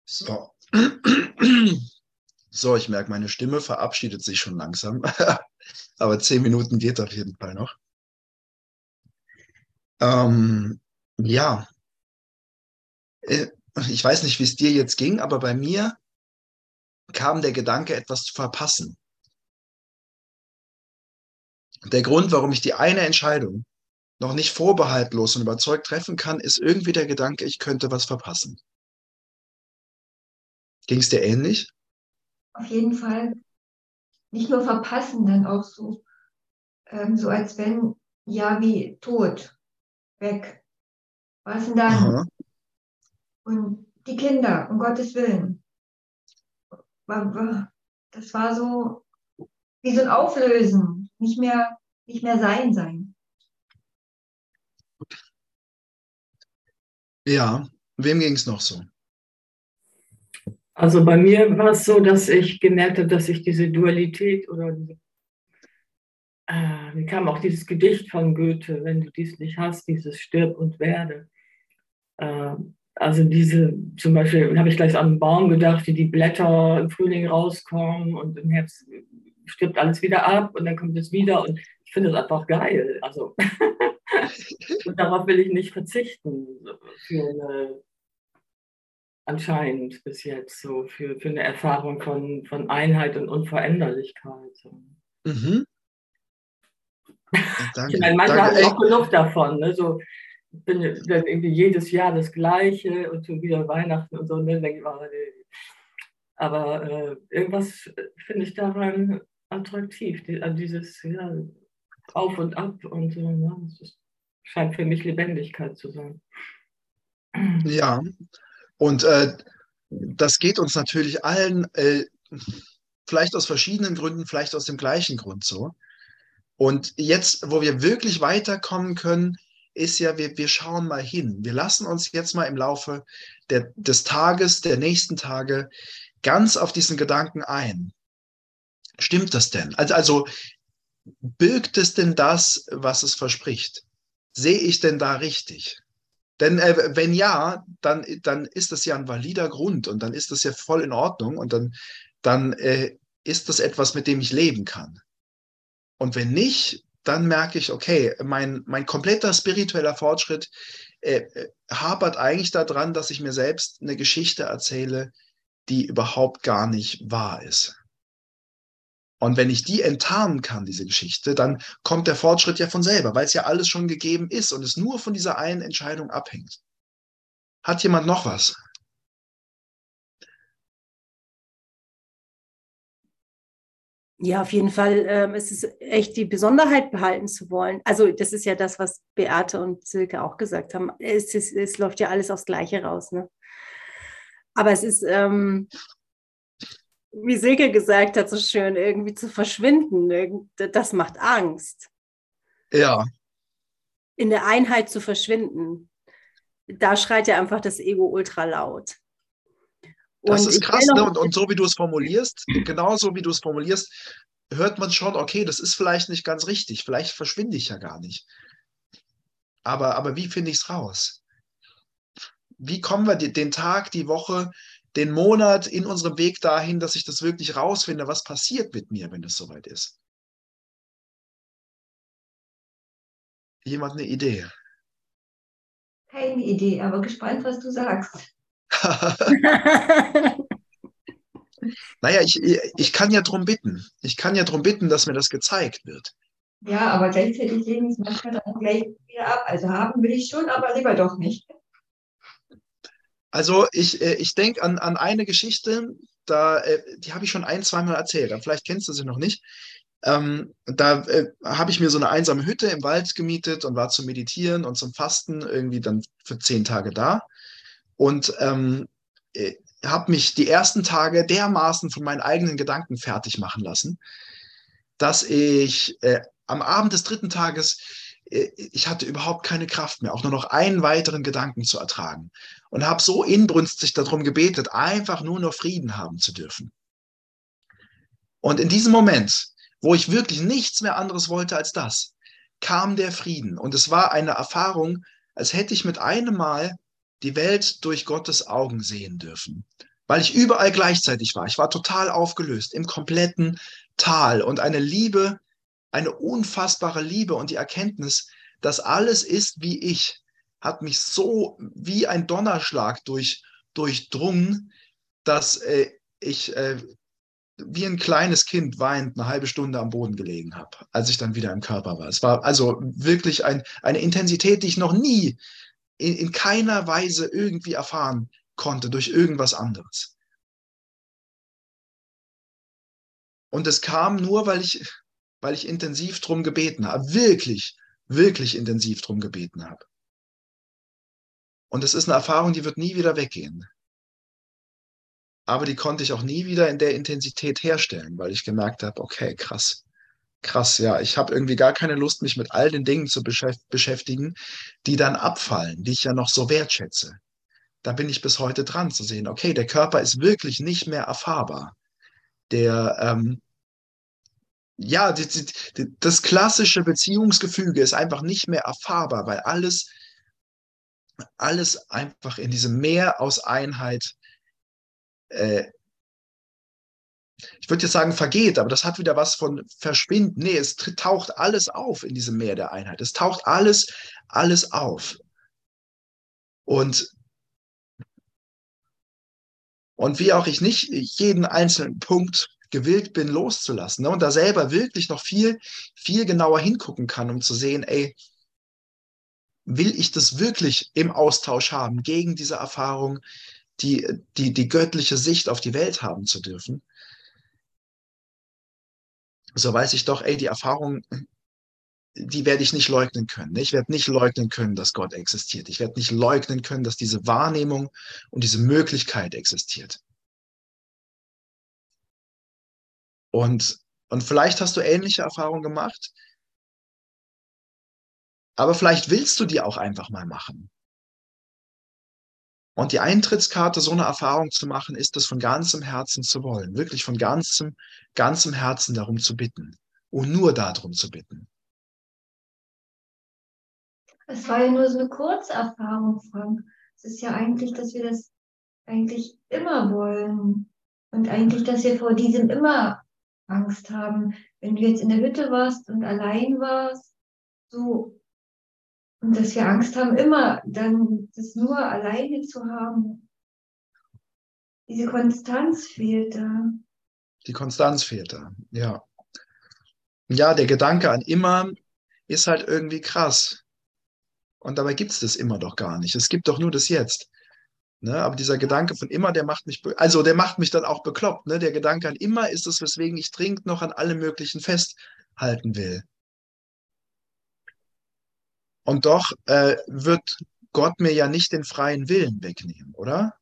S1: So. So, ich merke, meine Stimme verabschiedet sich schon langsam. Aber zehn Minuten geht auf jeden Fall noch. Ähm, ja. Äh, ich weiß nicht, wie es dir jetzt ging, aber bei mir kam der Gedanke, etwas zu verpassen. Der Grund, warum ich die eine Entscheidung noch nicht vorbehaltlos und überzeugt treffen kann, ist irgendwie der Gedanke, ich könnte was verpassen. Ging es dir ähnlich?
S2: Auf jeden Fall. Nicht nur verpassen, dann auch so, ähm, so als wenn, ja, wie tot, weg. Was denn dann?
S1: Aha.
S2: Und die Kinder, um Gottes Willen. Das war so wie so ein Auflösen, nicht mehr, nicht mehr sein sein.
S1: Ja, wem ging es noch so?
S8: Also bei mir war es so, dass ich gemerkt habe, dass ich diese Dualität oder diese, äh, mir kam auch dieses Gedicht von Goethe, wenn du dies nicht hast, dieses Stirb und werde. Äh, also diese, zum Beispiel habe ich gleich an einen Baum gedacht, wie die Blätter im Frühling rauskommen und im Herbst stirbt alles wieder ab und dann kommt es wieder und ich finde es einfach geil. Also und darauf will ich nicht verzichten für eine anscheinend bis jetzt so für, für eine Erfahrung von, von Einheit und Unveränderlichkeit.
S1: Mhm. Danke.
S8: Ich meine, manchmal
S1: Danke.
S8: habe ich
S1: Ey,
S8: auch genug davon. Ne? So, ich bin dann irgendwie jedes Jahr das Gleiche und schon wieder Weihnachten und so. Denke ich, oh, nee. Aber äh, irgendwas finde ich daran attraktiv, die, an dieses ja, Auf und Ab und so. Ne? Das ist, scheint für mich Lebendigkeit zu sein.
S1: Ja, und äh, das geht uns natürlich allen, äh, vielleicht aus verschiedenen Gründen, vielleicht aus dem gleichen Grund so. Und jetzt, wo wir wirklich weiterkommen können, ist ja, wir, wir schauen mal hin. Wir lassen uns jetzt mal im Laufe der, des Tages, der nächsten Tage ganz auf diesen Gedanken ein. Stimmt das denn? Also, also birgt es denn das, was es verspricht? Sehe ich denn da richtig? Denn äh, wenn ja, dann, dann ist das ja ein valider Grund und dann ist das ja voll in Ordnung und dann, dann äh, ist das etwas, mit dem ich leben kann. Und wenn nicht, dann merke ich, okay, mein, mein kompletter spiritueller Fortschritt äh, äh, hapert eigentlich daran, dass ich mir selbst eine Geschichte erzähle, die überhaupt gar nicht wahr ist. Und wenn ich die enttarnen kann, diese Geschichte, dann kommt der Fortschritt ja von selber, weil es ja alles schon gegeben ist und es nur von dieser einen Entscheidung abhängt. Hat jemand noch was?
S4: Ja, auf jeden Fall ähm, ist es echt die Besonderheit behalten zu wollen. Also das ist ja das, was Beate und Silke auch gesagt haben. Es, ist, es läuft ja alles aufs Gleiche raus. Ne? Aber es ist, ähm, wie Silke gesagt hat, so schön, irgendwie zu verschwinden. Das macht Angst.
S1: Ja,
S4: In der Einheit zu verschwinden. Da schreit ja einfach das Ego ultra laut.
S1: das
S4: Und
S1: ist
S4: ich
S1: krass, ne? Und, und so wie du es formulierst, genauso wie du es formulierst, hört man schon, okay, das ist vielleicht nicht ganz richtig, vielleicht verschwinde ich ja gar nicht. Aber, aber wie finde ich es raus? Wie kommen wir den Tag, die Woche, den Monat in unserem Weg dahin, dass ich das wirklich rausfinde, was passiert mit mir, wenn es soweit ist? Jemand eine Idee?
S2: Keine Idee, aber gespannt, was du sagst.
S1: naja, ich, ich kann ja drum bitten. Ich kann ja drum bitten, dass mir das gezeigt wird.
S2: Ja, aber gleichzeitig legen es manchmal dann auch gleich wieder ab. Also haben will ich schon, aber lieber doch nicht.
S1: Also ich, äh, ich denke an, an eine Geschichte, da, äh, die habe ich schon ein, zweimal erzählt, aber vielleicht kennst du sie noch nicht. Ähm, da äh, habe ich mir so eine einsame Hütte im Wald gemietet und war zum Meditieren und zum Fasten irgendwie dann für zehn Tage da. Und ähm, äh, habe mich die ersten Tage dermaßen von meinen eigenen Gedanken fertig machen lassen. dass ich äh, am Abend des dritten Tages, ich hatte überhaupt keine Kraft mehr, auch nur noch einen weiteren Gedanken zu ertragen. Und habe so inbrünstig darum gebetet, einfach nur noch Frieden haben zu dürfen. Und in diesem Moment, wo ich wirklich nichts mehr anderes wollte als das, kam der Frieden. Und es war eine Erfahrung, als hätte ich mit einem Mal die Welt durch Gottes Augen sehen dürfen, weil ich überall gleichzeitig war. Ich war total aufgelöst im kompletten Tal und eine Liebe, eine unfassbare Liebe und die Erkenntnis, dass alles ist wie ich, hat mich so wie ein Donnerschlag durch, durchdrungen, dass äh, ich äh, wie ein kleines Kind weinend eine halbe Stunde am Boden gelegen habe, als ich dann wieder im Körper war. Es war also wirklich ein, eine Intensität, die ich noch nie in, in keiner Weise irgendwie erfahren konnte durch irgendwas anderes. Und es kam nur, weil ich, weil ich intensiv drum gebeten habe, wirklich, wirklich intensiv drum gebeten habe. Und es ist eine Erfahrung, die wird nie wieder weggehen. Aber die konnte ich auch nie wieder in der Intensität herstellen, weil ich gemerkt habe, okay, krass, krass, ja, ich habe irgendwie gar keine Lust, mich mit all den Dingen zu beschäftigen, die dann abfallen, die ich ja noch so wertschätze. Da bin ich bis heute dran zu sehen, okay, der Körper ist wirklich nicht mehr erfahrbar. Der, ähm, ja, die, die, das klassische Beziehungsgefüge ist einfach nicht mehr erfahrbar, weil alles, alles einfach in diesem Meer aus Einheit äh, ich würde jetzt sagen, vergeht, aber das hat wieder was von verschwinden. Nee, es taucht alles auf in diesem Meer der Einheit. Es taucht alles, alles auf. Und, und wie auch ich nicht jeden einzelnen Punkt gewillt bin loszulassen ne, und da selber wirklich noch viel, viel genauer hingucken kann, um zu sehen, ey, will ich das wirklich im Austausch haben gegen diese Erfahrung, die, die, die göttliche Sicht auf die Welt haben zu dürfen? so weiß ich doch, ey, die Erfahrung, die werde ich nicht leugnen können. Ich werde nicht leugnen können, dass Gott existiert. Ich werde nicht leugnen können, dass diese Wahrnehmung und diese Möglichkeit existiert. Und, und vielleicht hast du ähnliche Erfahrungen gemacht, aber vielleicht willst du die auch einfach mal machen. Und die Eintrittskarte, so eine Erfahrung zu machen, ist es von ganzem Herzen zu wollen, wirklich von ganzem, ganzem Herzen darum zu bitten und nur darum zu bitten.
S2: Es war ja nur so eine Kurzerfahrung, Frank. Es ist ja eigentlich, dass wir das eigentlich immer wollen. Und eigentlich, dass wir vor diesem immer Angst haben. Wenn du jetzt in der Hütte warst und allein warst, so und dass wir Angst haben, immer dann das nur alleine zu haben. Diese Konstanz fehlt da.
S1: Die Konstanz fehlt da, ja. Ja, der Gedanke an immer ist halt irgendwie krass. Und dabei gibt es das immer doch gar nicht. Es gibt doch nur das Jetzt. Ne? Aber dieser Gedanke von immer, der macht mich, also der macht mich dann auch bekloppt. Ne? Der Gedanke an immer ist es, weswegen ich dringend noch an allem Möglichen festhalten will. Und doch äh, wird Gott mir ja nicht den freien Willen wegnehmen, oder?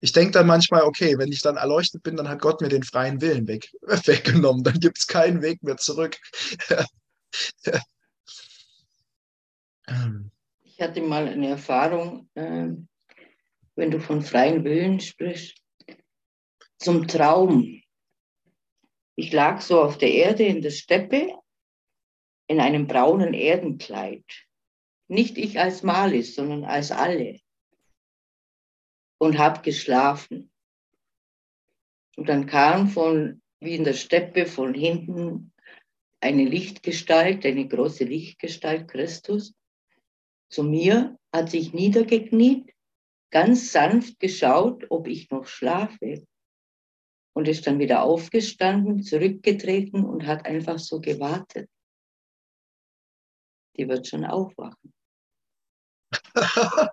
S1: Ich denke dann manchmal, okay, wenn ich dann erleuchtet bin, dann hat Gott mir den freien Willen weg, weggenommen. Dann gibt es keinen Weg mehr zurück.
S3: ich hatte mal eine Erfahrung, äh, wenn du von freien Willen sprichst, zum Traum. Ich lag so auf der Erde in der Steppe in einem braunen Erdenkleid. Nicht ich als Malis, sondern als alle. Und habe geschlafen. Und dann kam von, wie in der Steppe, von hinten eine Lichtgestalt, eine große Lichtgestalt, Christus, zu mir, hat sich niedergekniet, ganz sanft geschaut, ob ich noch schlafe. Und ist dann wieder aufgestanden, zurückgetreten und hat einfach so gewartet die wird schon aufwachen.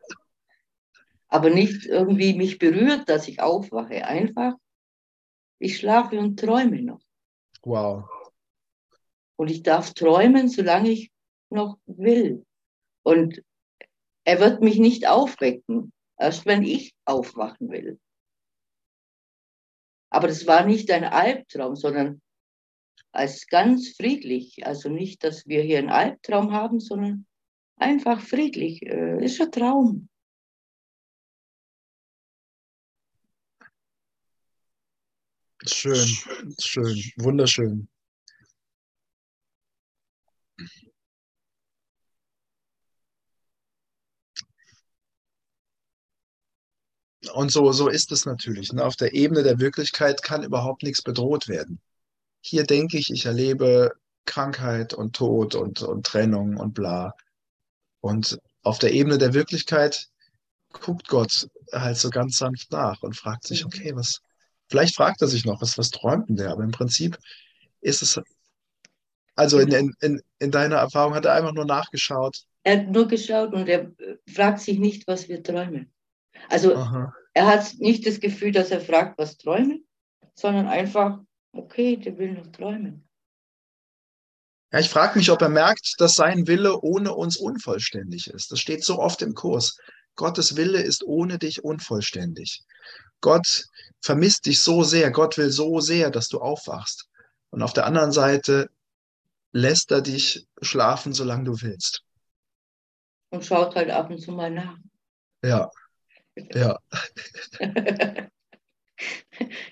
S3: Aber nicht irgendwie mich berührt, dass ich aufwache. Einfach, ich schlafe und träume noch.
S1: Wow.
S3: Und ich darf träumen, solange ich noch will. Und er wird mich nicht aufwecken, erst wenn ich aufwachen will. Aber das war nicht ein Albtraum, sondern als ganz friedlich. Also nicht, dass wir hier einen Albtraum haben, sondern einfach friedlich. Äh, ist ein Traum.
S1: Schön, schön, wunderschön. Und so, so ist es natürlich. Ne? Auf der Ebene der Wirklichkeit kann überhaupt nichts bedroht werden. Hier denke ich, ich erlebe Krankheit und Tod und, und Trennung und bla. Und auf der Ebene der Wirklichkeit guckt Gott halt so ganz sanft nach und fragt sich, okay, was, vielleicht fragt er sich noch, was, was träumt denn der? Aber im Prinzip ist es, also in, in, in deiner Erfahrung hat er einfach nur nachgeschaut.
S3: Er hat nur geschaut und er fragt sich nicht, was wir träumen. Also
S1: Aha.
S3: Er hat nicht das Gefühl, dass er fragt, was träumen, sondern einfach, okay, der will noch träumen.
S1: Ja, ich frage mich, ob er merkt, dass sein Wille ohne uns unvollständig ist. Das steht so oft im Kurs. Gottes Wille ist ohne dich unvollständig. Gott vermisst dich so sehr, Gott will so sehr, dass du aufwachst. Und auf der anderen Seite lässt er dich schlafen, solange du willst.
S3: Und schaut halt ab und zu mal nach.
S1: Ja, ja.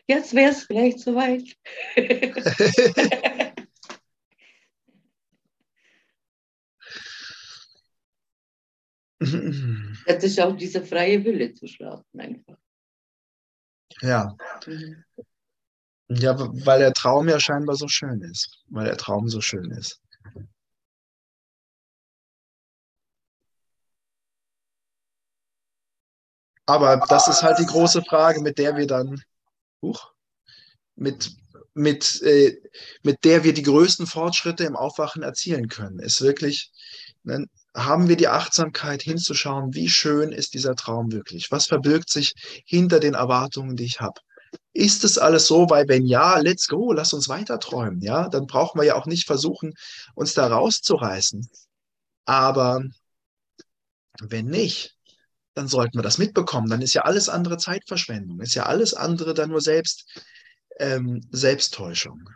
S3: Jetzt wäre es vielleicht soweit. Das ist auch dieser freie Wille zu schlafen einfach.
S1: Ja.
S3: Mhm.
S1: Ja, weil der Traum ja scheinbar so schön ist. Weil der Traum so schön ist. Aber das ist halt die große Frage, mit der wir dann, huch, mit, mit, äh, mit der wir die größten Fortschritte im Aufwachen erzielen können. Ist wirklich, ne, haben wir die Achtsamkeit hinzuschauen, wie schön ist dieser Traum wirklich? Was verbirgt sich hinter den Erwartungen, die ich habe? Ist es alles so? Weil wenn ja, let's go, lass uns weiter träumen. Ja, dann brauchen wir ja auch nicht versuchen, uns da rauszureißen. Aber wenn nicht, dann sollten wir das mitbekommen. Dann ist ja alles andere Zeitverschwendung. Ist ja alles andere dann nur selbst, ähm, Selbsttäuschung.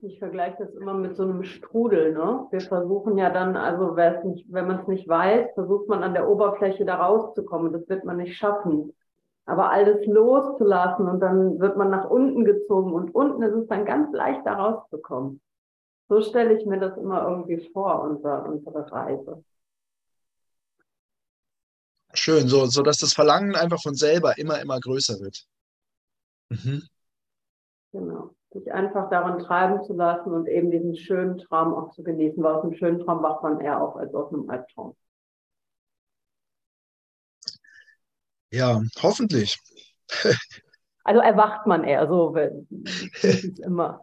S7: Ich vergleiche das immer mit so einem Strudel. Ne? Wir versuchen ja dann, also nicht, wenn man es nicht weiß, versucht man an der Oberfläche da rauszukommen. Das wird man nicht schaffen. Aber alles loszulassen und dann wird man nach unten gezogen und unten ist es dann ganz leicht da rauszukommen. So stelle ich mir das immer irgendwie vor, unser, unsere Reise.
S1: Schön, so, so dass das Verlangen einfach von selber immer, immer größer wird. Mhm.
S7: Genau. Sich einfach daran treiben zu lassen und eben diesen schönen Traum auch zu genießen, weil aus einem schönen Traum wacht man eher auf als aus einem Albtraum.
S1: Ja, hoffentlich.
S7: Also erwacht man eher so, ist immer.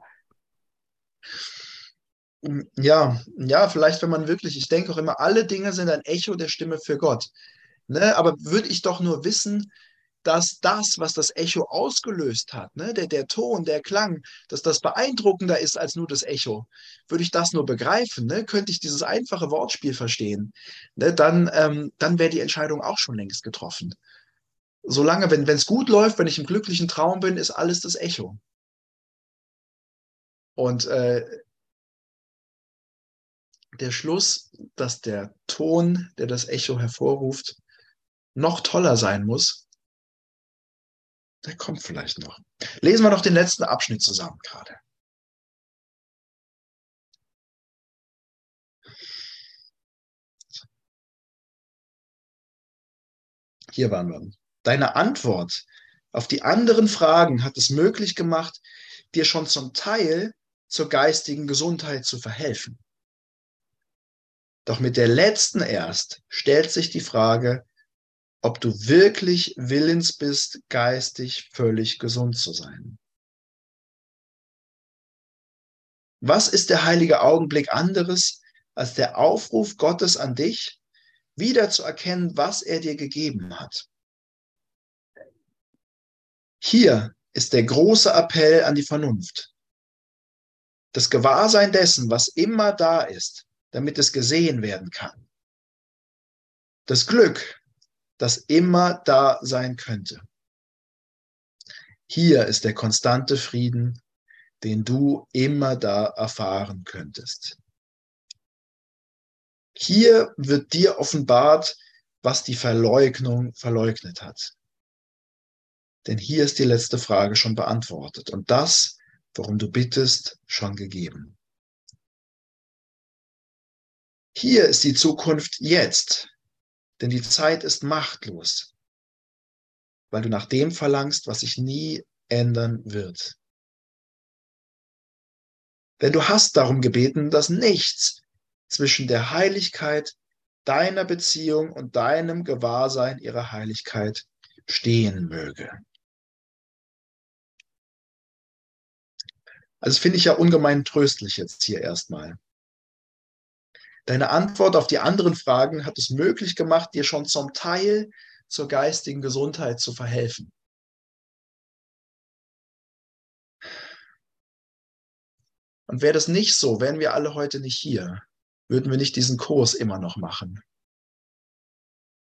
S1: Ja, ja, vielleicht, wenn man wirklich, ich denke auch immer, alle Dinge sind ein Echo der Stimme für Gott. Ne? Aber würde ich doch nur wissen, dass das, was das Echo ausgelöst hat, ne, der, der Ton, der Klang, dass das beeindruckender ist als nur das Echo. Würde ich das nur begreifen, ne, könnte ich dieses einfache Wortspiel verstehen, ne, dann, ähm, dann wäre die Entscheidung auch schon längst getroffen. Solange, wenn es gut läuft, wenn ich im glücklichen Traum bin, ist alles das Echo. Und äh, der Schluss, dass der Ton, der das Echo hervorruft, noch toller sein muss, der kommt vielleicht noch. Lesen wir noch den letzten Abschnitt zusammen gerade. Hier waren wir. Deine Antwort auf die anderen Fragen hat es möglich gemacht, dir schon zum Teil zur geistigen Gesundheit zu verhelfen. Doch mit der letzten erst stellt sich die Frage, ob du wirklich willens bist, geistig völlig gesund zu sein. Was ist der heilige Augenblick anderes als der Aufruf Gottes an dich, wieder zu erkennen, was er dir gegeben hat? Hier ist der große Appell an die Vernunft. Das Gewahrsein dessen, was immer da ist, damit es gesehen werden kann. Das Glück, das immer da sein könnte. Hier ist der konstante Frieden, den du immer da erfahren könntest. Hier wird dir offenbart, was die Verleugnung verleugnet hat. Denn hier ist die letzte Frage schon beantwortet und das, worum du bittest, schon gegeben. Hier ist die Zukunft jetzt, denn die Zeit ist machtlos, weil du nach dem verlangst, was sich nie ändern wird. Denn du hast darum gebeten, dass nichts zwischen der Heiligkeit deiner Beziehung und deinem Gewahrsein ihrer Heiligkeit stehen möge. Also finde ich ja ungemein tröstlich jetzt hier erstmal. Deine Antwort auf die anderen Fragen hat es möglich gemacht, dir schon zum Teil zur geistigen Gesundheit zu verhelfen. Und wäre das nicht so, wären wir alle heute nicht hier, würden wir nicht diesen Kurs immer noch machen.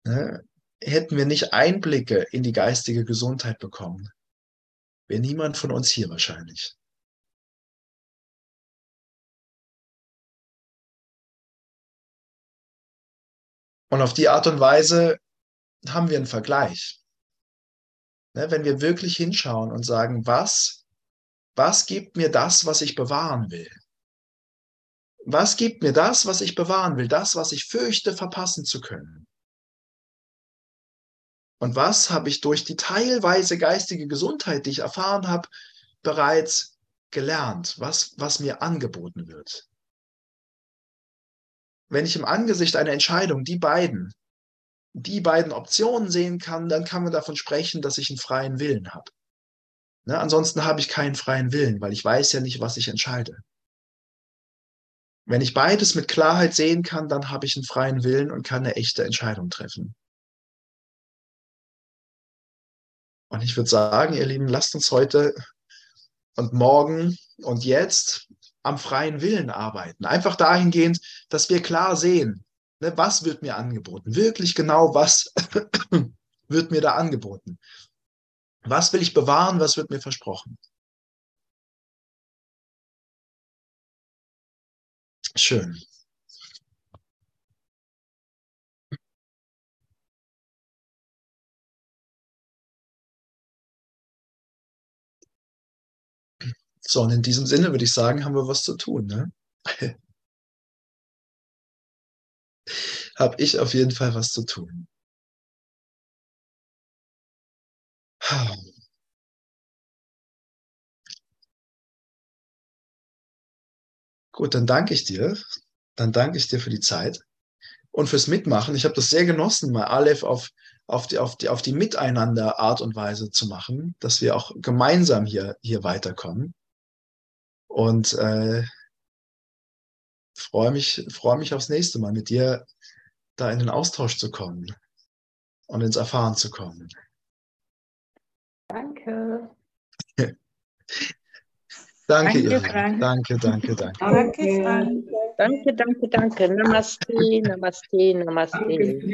S1: Ne? Hätten wir nicht Einblicke in die geistige Gesundheit bekommen, wäre niemand von uns hier wahrscheinlich. Und auf die Art und Weise haben wir einen Vergleich. Ne, wenn wir wirklich hinschauen und sagen, was, was gibt mir das, was ich bewahren will? Was gibt mir das, was ich bewahren will? Das, was ich fürchte, verpassen zu können? Und was habe ich durch die teilweise geistige Gesundheit, die ich erfahren habe, bereits gelernt, was, was mir angeboten wird? Wenn ich im Angesicht einer Entscheidung die beiden, die beiden Optionen sehen kann, dann kann man davon sprechen, dass ich einen freien Willen habe. Ne? Ansonsten habe ich keinen freien Willen, weil ich weiß ja nicht, was ich entscheide. Wenn ich beides mit Klarheit sehen kann, dann habe ich einen freien Willen und kann eine echte Entscheidung treffen. Und ich würde sagen, ihr Lieben, lasst uns heute und morgen und jetzt am freien Willen arbeiten. Einfach dahingehend, dass wir klar sehen, ne, was wird mir angeboten. Wirklich genau, was wird mir da angeboten. Was will ich bewahren, was wird mir versprochen. Schön. So, und in diesem Sinne würde ich sagen, haben wir was zu tun. Ne? Habe ich auf jeden Fall was zu tun. Gut, dann danke ich dir. Dann danke ich dir für die Zeit und fürs Mitmachen. Ich habe das sehr genossen, mal Aleph auf, auf, die, auf, die, auf die Miteinander Art und Weise zu machen, dass wir auch gemeinsam hier, hier weiterkommen. Und äh, freue mich, freue mich aufs nächste Mal, mit dir da in den Austausch zu kommen und ins Erfahren zu kommen.
S3: Danke.
S1: danke,
S3: Danke,
S1: ihr.
S3: Frank.
S1: Danke, danke, danke.
S4: Danke, Frank.
S3: Danke, danke, danke. Namaste, Namaste, Namaste.
S8: Danke